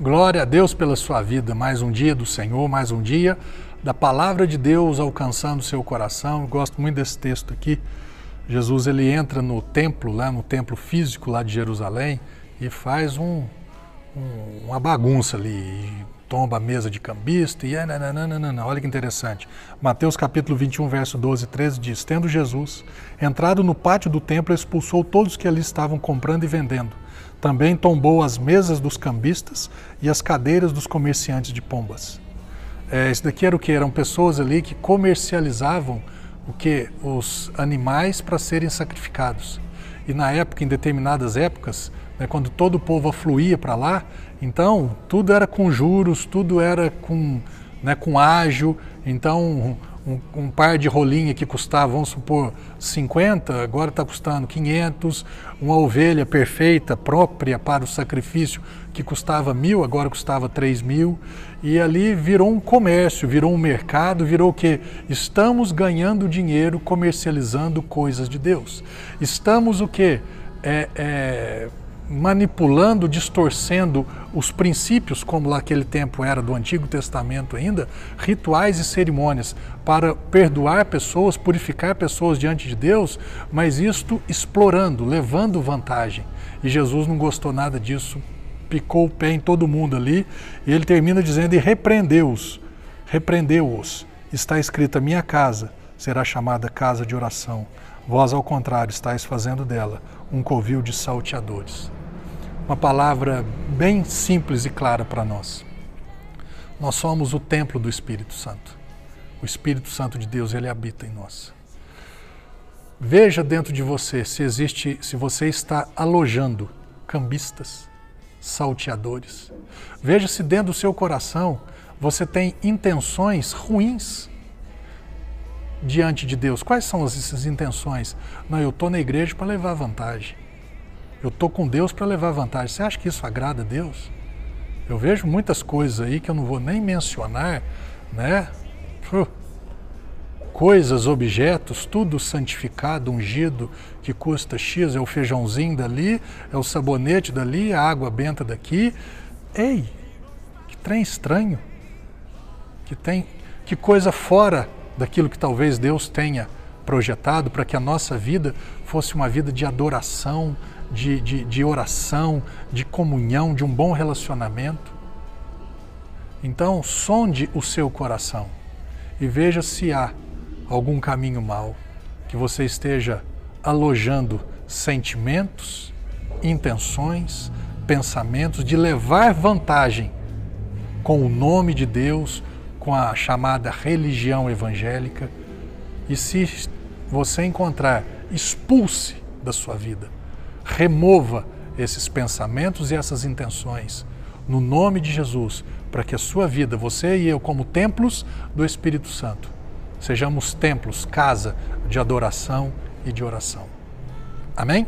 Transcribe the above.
Glória a Deus pela sua vida, mais um dia do Senhor, mais um dia da palavra de Deus alcançando seu coração. Eu gosto muito desse texto aqui. Jesus ele entra no templo, lá no templo físico lá de Jerusalém e faz um, um, uma bagunça ali, tomba a mesa de cambista e é, nananana. olha que interessante. Mateus capítulo 21, verso 12 e 13 diz: Tendo Jesus entrado no pátio do templo, expulsou todos que ali estavam comprando e vendendo também tombou as mesas dos cambistas e as cadeiras dos comerciantes de pombas. É, isso daqui era o que? Eram pessoas ali que comercializavam o que? Os animais para serem sacrificados. E na época, em determinadas épocas, né, quando todo o povo afluía para lá, então tudo era com juros, tudo era com, né, com ágio. Então um, um, par de rolinha que custava, vamos supor, 50, agora está custando 500. Uma ovelha perfeita, própria para o sacrifício, que custava mil, agora custava 3 mil. E ali virou um comércio, virou um mercado, virou o que? Estamos ganhando dinheiro comercializando coisas de Deus. Estamos o que? É, é, manipulando, distorcendo os princípios, como naquele tempo era do Antigo Testamento ainda, rituais e cerimônias para perdoar pessoas, purificar pessoas diante de Deus, mas isto explorando, levando vantagem. E Jesus não gostou nada disso, picou o pé em todo mundo ali, e ele termina dizendo: e repreendeu-os, repreendeu-os. Está escrita: minha casa será chamada casa de oração. Vós, ao contrário, estáis fazendo dela um covil de salteadores. Uma palavra bem simples e clara para nós. Nós somos o templo do Espírito Santo. O Espírito Santo de Deus, ele habita em nós. Veja dentro de você se existe, se você está alojando cambistas, salteadores. Veja se dentro do seu coração você tem intenções ruins diante de Deus. Quais são essas intenções? Não, eu estou na igreja para levar vantagem. Eu estou com Deus para levar vantagem. Você acha que isso agrada a Deus? Eu vejo muitas coisas aí que eu não vou nem mencionar, né? Coisas, objetos, tudo santificado, ungido, que custa X, é o feijãozinho dali, é o sabonete dali, a água benta daqui. Ei, que trem estranho. Que tem, que coisa fora daquilo que talvez Deus tenha projetado para que a nossa vida fosse uma vida de adoração, de, de, de oração, de comunhão, de um bom relacionamento. Então, sonde o seu coração e veja se há algum caminho mau, que você esteja alojando sentimentos, intenções, pensamentos de levar vantagem com o nome de Deus, com a chamada religião evangélica. E se você encontrar, expulse da sua vida. Remova esses pensamentos e essas intenções no nome de Jesus, para que a sua vida, você e eu, como templos do Espírito Santo, sejamos templos, casa de adoração e de oração. Amém?